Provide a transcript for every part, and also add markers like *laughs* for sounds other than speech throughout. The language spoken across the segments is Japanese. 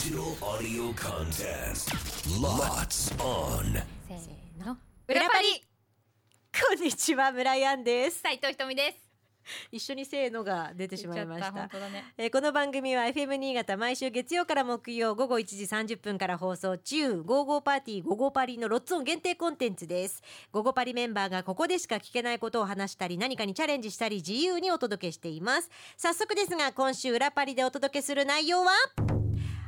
Digital audio contents. Lots on. せーの。裏パリ。こんにちは村井ンです。斉藤ひとみです。一緒にせーのが出てしまいまし言っちゃたった本当だね。えーこの番組は FM 新潟毎週月曜から木曜午後1時30分から放送中「ゴーゴーパーティーゴーゴーパリ」のロッツオン限定コンテンツです。ゴーゴーパリメンバーがここでしか聞けないことを話したり何かにチャレンジしたり自由にお届けしています。早速ですが今週裏パリでお届けする内容は？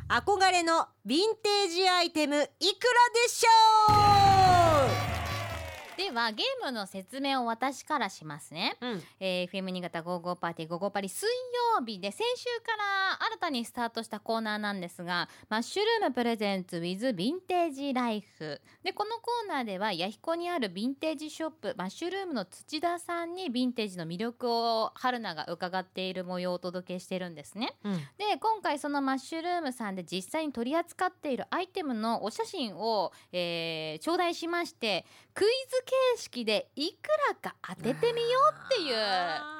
憧れのヴィンテージアイテムいくらでしょう？ではゲームの説明を私からしますね、う、うん、えー、FM 新潟ゴーゴーパーティーゴーゴーパリ水曜日で先週から新たにスタートしたコーナーなんですがマッシュルームプレゼンツ with ヴィンテージライフでこのコーナーでは弥彦にあるヴィンテージショップマッシュルームの土田さんにヴィンテージの魅力を春菜が伺っている模様をお届けしてるんですね。うん。で今回そのマッシュルームさんで実際に取り扱っているアイテムのお写真を、えー頂戴しましてクイズ形式でいくらか当ててみようっていう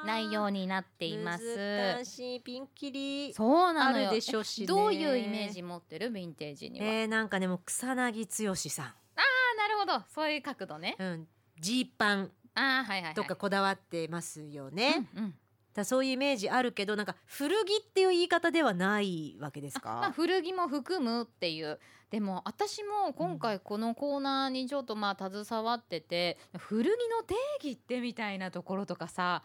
内容になっています。難しいピンキリそうなのよ。あるでしょうしね。どういうイメージ持ってる？ヴィンテージには、えー、なんかでも草薙剛さん。あなるほど。そういう角度ね。うん、ジーパンあーはいはいはい。とかこだわってますよね。うんうん。だそういうイメージあるけどなんか古着っていう言い方ではないわけですか？まあ、古着も含むっていうでも私も今回このコーナーにちょっとまあ携わってて、古着の定義ってみたいなところとかさ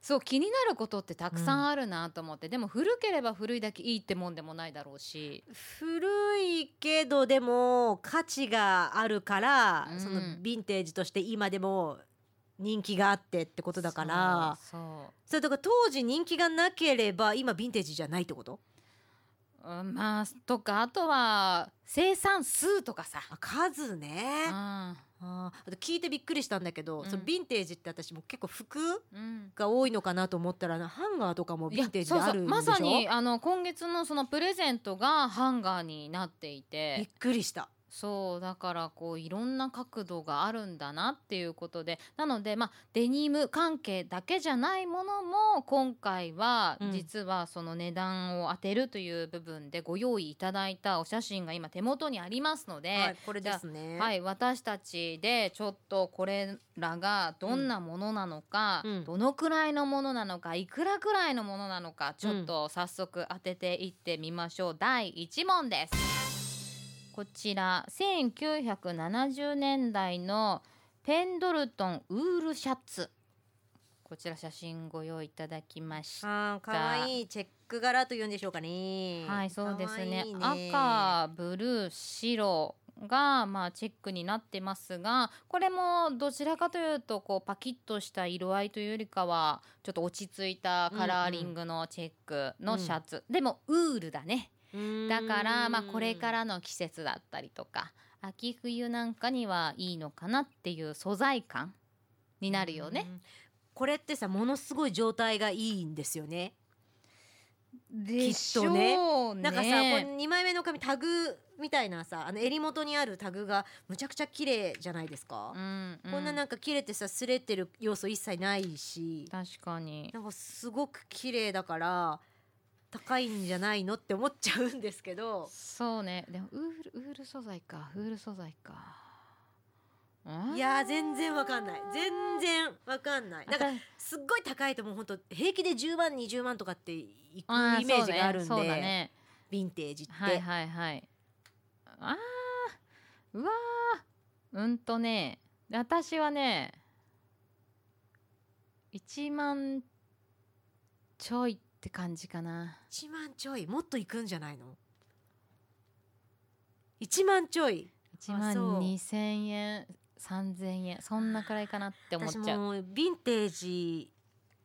そう気になることってたくさんあるなと思って、でも古ければ古いだけいいってもんでもないだろうし。古いけどでも価値があるから、うん。そのヴィンテージとして今でも人気があってってことだから。そうそう。それとか当時人気がなければ今ヴィンテージじゃないってこと？うんまあとか。あとは生産数とかさ、あ数ね。うん。あと聞いてびっくりしたんだけど、うん。そのヴィンテージって私も結構服うん。が多いのかなと思ったらハンガーとかもヴィンテージであるんでまさにあの今月のそのプレゼントがハンガーになっていて。びっくりした。そうだからこういろんな角度があるんだなっていうことでなのでまあデニム関係だけじゃないものも今回はうん。実はその値段を当てるという部分でご用意いただいたお写真が今手元にありますので、はい、これですね。はい、私たちでちょっとこれらがどんなものなのか、うん。どのくらいのものなのかいくらくらいのものなのかちょっと早速当てていってみましょう、第1問ですこちら1970年代のペンドルトンウールシャツ。こちら写真ご用意いただきました。あー可愛いチェック柄というんでしょうかね。はい、そうですね。ね。赤ブルー白がまあチェックになってますがこれもどちらかというとこうパキッとした色合いというよりかはちょっと落ち着いたカラーリングのチェックのシャツ、でもウールだねだからまあこれからの季節だったりとか秋冬なんかにはいいのかなっていう素材感になるよね。うん。これってさものすごい状態がいいんですよね。でしょうねょうなんかさこれ2枚目の紙タグみたいなさあの襟元にあるタグがむちゃくちゃ綺麗じゃないですか。うんうんこんななんか切れてさ擦れてる要素一切ないし確かになんかすごく綺麗だから高いんじゃないのって思っちゃうんですけど。そうね。でもウールウール素材か。ウール素材か。いやー全然わかんない。全然わかんない。だからすっごい高いともうほんと平気で10万20万とかっていくあイメージがあるんで、ね。ね。ヴィンテージって、はいはいはい。あー。うわー。うんとね。私はね1万ちょいって感じかな。1万ちょいもっといくんじゃないの？1万ちょい。1万そう。2000円3000円そんなくらいかなって思っちゃう。私もうヴィンテージ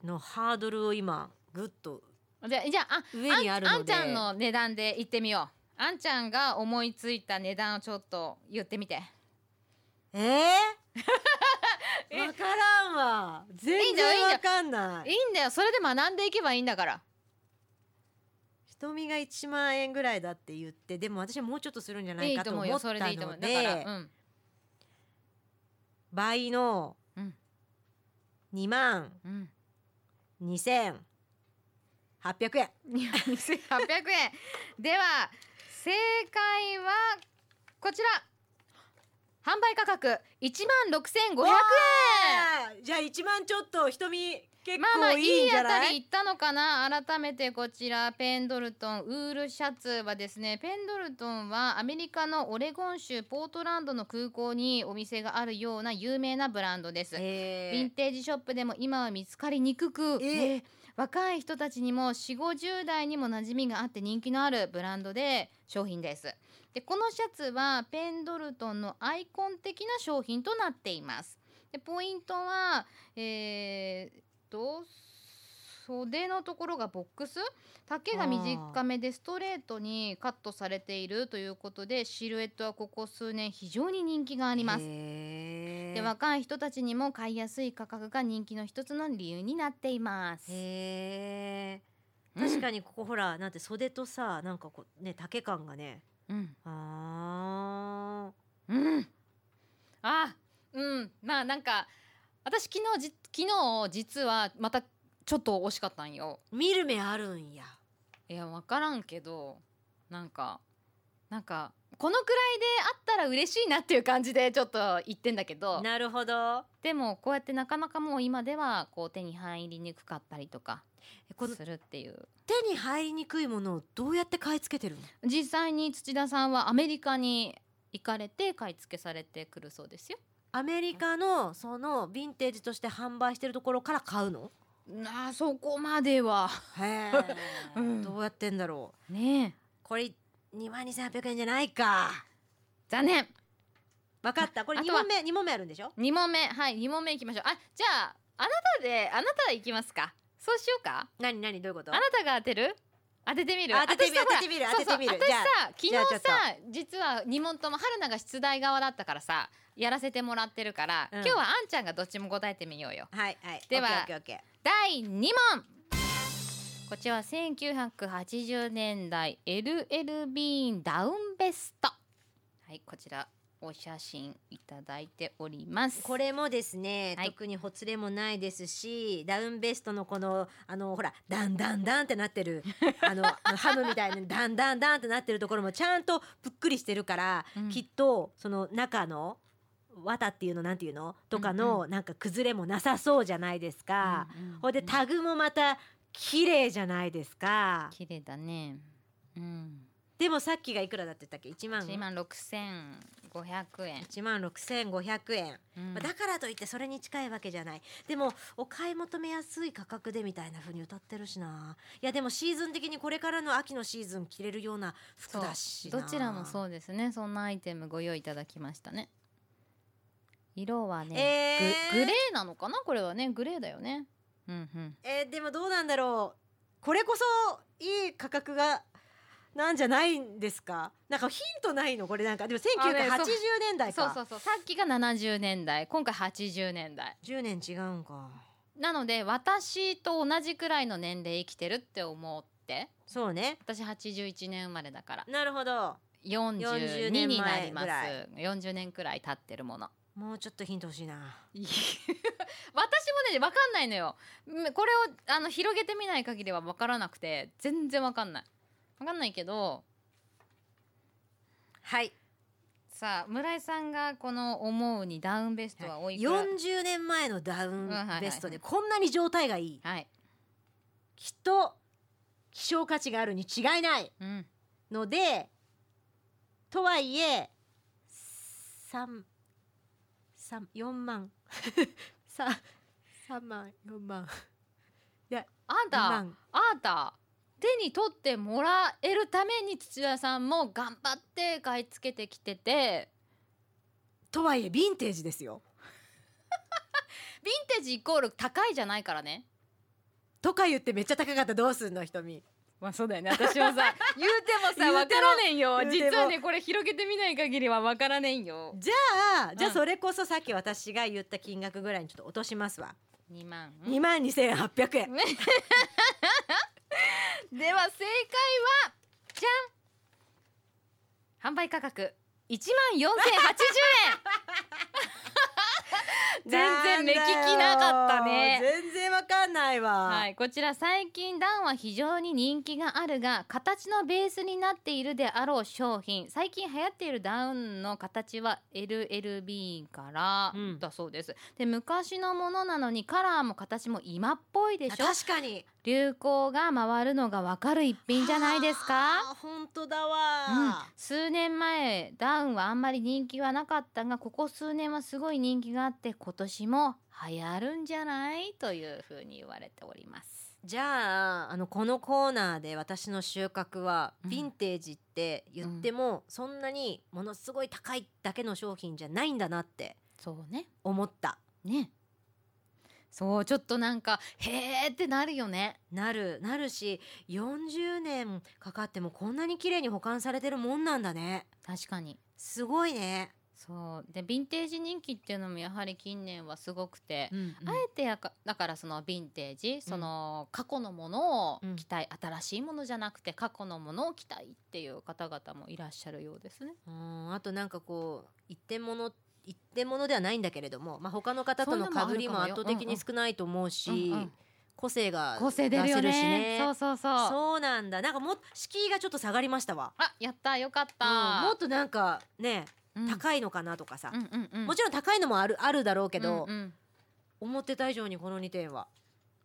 のハードルを今ぐっとじゃあじゃああ上にあるあんちゃんの値段で言ってみよう。あんちゃんが思いついた値段をちょっと言ってみて。えー、*laughs* え？わからんわ。全然わかんない。いいんだよ。それで学んでいけばいいんだから瞳が1万円ぐらいだって言ってでも私はもうちょっとするんじゃないかと思ったそれでいいと思のでうん。倍のうん。2万うん。2800円。2800円。では正解はこちら販売価格1万6500円。わー。じゃあ一万ちょっと瞳結構まあまあいいいんじゃない？あたりい行ったのかな？改めてこちらペンドルトンウールシャツはですねペンドルトンはアメリカのオレゴン州ポートランドの空港にお店があるような有名なブランドです、へヴィンテージショップでも今は見つかりにくく、えね若い人たちにも4 5 0代にも馴染みがあって人気のあるブランドで商品ですでこのシャツはペンドルトンのアイコン的な商品となっています。でポイントはえーっと袖のところがボックス。丈が短めでストレートにカットされているということでシルエットはここ数年非常に人気があります。で若い人たちにも買いやすい価格が人気の一つの理由になっています。確かにここほらなんて袖とさなんかこうね丈感がねうん、あうん、あ、うん、まあなんか私昨日じ昨日実はまたちょっと惜しかったんよ。ー見る目あるんや。いやわからんけどなんかなんかこのくらいであったら嬉しいなっていう感じでちょっと言ってんだけどなるほど。でもこうやってなかなかもう今ではこう手に入りにくかったりとかするっていう。手に入りにくいものをどうやって買い付けてるの？実際に土田さんはアメリカに行かれて買い付けされてくるそうですよ。アメリカのそのヴィンテージとして販売してるところから買うの？あそこまでは。へえ、うん。どうやってんだろう。ねえ。これ2万2800円じゃないか。残念。分かった。これ2あとは問目2問目あるんでしょ？2問目。はい2問目いきましょう。あじゃああなたであなた行きますか。そうしようか。何何？どういうこと？あなたが当てる？当ててみる。あ当ててみる私さほら当ててみるそうそう当ててみる。じゃあ私さ昨日じゃあちょっと。さ実は2問とも春菜が出題側だったからさやらせてもらってるから、うん。今日はあんちゃんがどっちも答えてみようよ。はいはい。ではオッケーオッケーオッケ第2問こちらは1980年代 LL ビーンダウンベスト。はいこちらお写真いただいております。ーこれもですね、はい。特にほつれもないですしダウンベストのこのあのほらダンダンダンってなってるあのハムみたいに *laughs* ダンダンダンってなってるところもちゃんとぷっくりしてるから、うん。きっとその中の綿っていうのなんていうのとかの、なんか崩れもなさそうじゃないですか。うんうんほんでタグもまた綺麗じゃないですか。綺麗だね。うん。でもさっきがいくらだって言ったっけ？1万。1万6500円、1万6500円、うん。まあだからといってそれに近いわけじゃない。でもお買い求めやすい価格でみたいな風に歌ってるしな。いやでもシーズン的にこれからの秋のシーズン着れるような服だしな。どちらもそうですね。そんなアイテムご用意いただきましたね。色はね、えー。ググレーなのかな？これはね。グレーだよねうんうん。えーでもどうなんだろう。これこそいい価格がなんじゃないんですか？なんかヒントないの？これなんか。でもあね1980そう年代か。そうそうそう。さっきが70年代今回80年代。10年違うんか。なので私と同じくらいの年齢生きてるって思って。そうね。私81年生まれだから。なるほど。40 42年前になります。ぐらい。40年くらい経ってるものもうちょっとヒント欲しいな。*laughs* 私もね分かんないのよ。うんこれをあの広げてみない限りは分からなくて全然分かんない。分かんないけど。はい。さあ村井さんがこの思うにダウンベストはおいくら？40年前のダウンベストでこんなに状態がいい。はい、きっと希少価値があるに違いないうん、のでとはいえ三三4万。*laughs* さ3万4万。4あんた万。あんた手に取ってもらえるために土屋さんも頑張って買い付けてきてて。とはいえヴィンテージですよ。*laughs* ヴィンテージイコール高いじゃないからね。とか言ってめっちゃ高かったらどうすんの瞳まあそうだよね。私もさ *laughs* 言うてもさ分からねんよ。実はねこれ広げてみない限りは分からねんよ。じゃあじゃあうん。それこそさっき私が言った金額ぐらいにちょっと落としますわ。2万。2万2800円。*laughs* では正解はじゃん。販売価格1万4080円 *laughs* *laughs* 全然目利きなかったね。全然わかかんないわ、はい、こちら最近ダウンは非常に人気があるが形のベースになっているであろう商品。最近流行っているダウンの形は LLB からうん。だそうです、で昔のものなのにカラーも形も今っぽいでしょ。確かに。流行が回るのがわかる一品じゃないですか？本当だうん。わ、、数年前ダウンはあんまり人気はなかったがここ数年はすごい人気があって今年も流行るんじゃない？というふうに言われております。じゃああのこのコーナーで私の収穫は、うん。ヴィンテージって言っても、そんなにものすごい高いだけの商品じゃないんだなってそうね。思った。ね。そうちょっとなんかへーってなるよね。なるなるし40年かかってもこんなに綺麗に保管されてるもんなんだね。確かに。すごいね、そう。でヴィンテージ人気っていうのもやはり近年はすごくて、うんあえてやかだからそのヴィンテージその過去のものを着たい、新しいものじゃなくて過去のものを着たいっていう方々もいらっしゃるようですね。うん。あとなんかこう一点物一点物ではないんだけれども、まあ、他の方とのそんなのもある被りも圧倒的に少ないと思うし、うんうん。個性が個性出るしね。ね。そうそうそう。そうなんだ。なんかもっ敷居がちょっと下がりましたわ、あやったよかっうん。た、もっとなんかね、うん高いのかなとかさ、もちろん高いのもあるあるだろうけど、思ってた以上にこの2点は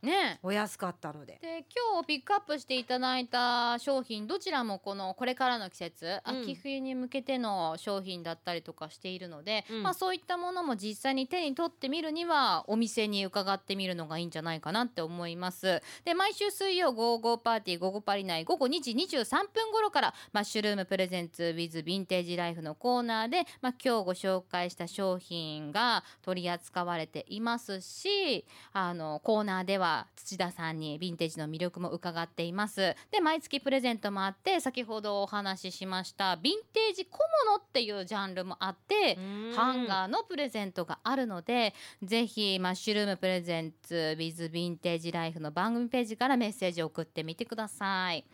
ね。お安かったので。で今日ピックアップしていただいた商品どちらもこのこれからの季節、うん。秋冬に向けての商品だったりとかしているので、うん。まあ、そういったものも実際に手に取ってみるにはお店に伺ってみるのがいいんじゃないかなって思います。で毎週水曜午後パーティー午後パリ内午後2時23分頃からマッシュルームプレゼンツ with ヴィンテージライフのコーナーで、まあ、今日ご紹介した商品が取り扱われていますしあのコーナーでは土田さんにヴィンテージの魅力も伺っています。で毎月プレゼントもあって先ほどお話ししましたヴィンテージ小物っていうジャンルもあってハンガーのプレゼントがあるのでぜひマッシュルームプレゼンツ with ヴィンテージライフの番組ページからメッセージを送ってみてください。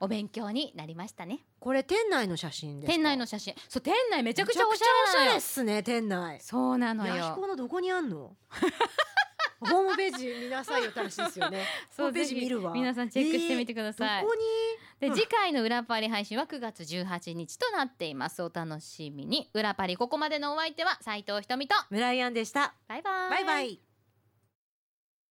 お勉強になりましたね。これ店内の写真ですか？店内の写真。そう店内めちゃくちゃおしゃれ。なのよれっすね店内。そうなのよ。コのどこにあんの？ホームページ見なさいよって話ですよね。*laughs* ホームページ見るわ。皆さんチェックしてみてください、どこに？でうん。次回の裏パリ配信は9月18日となっています。お楽しみに。裏パリここまでのお相手は斉藤ひと。みと村井アンでした。バイバイ。バイバイ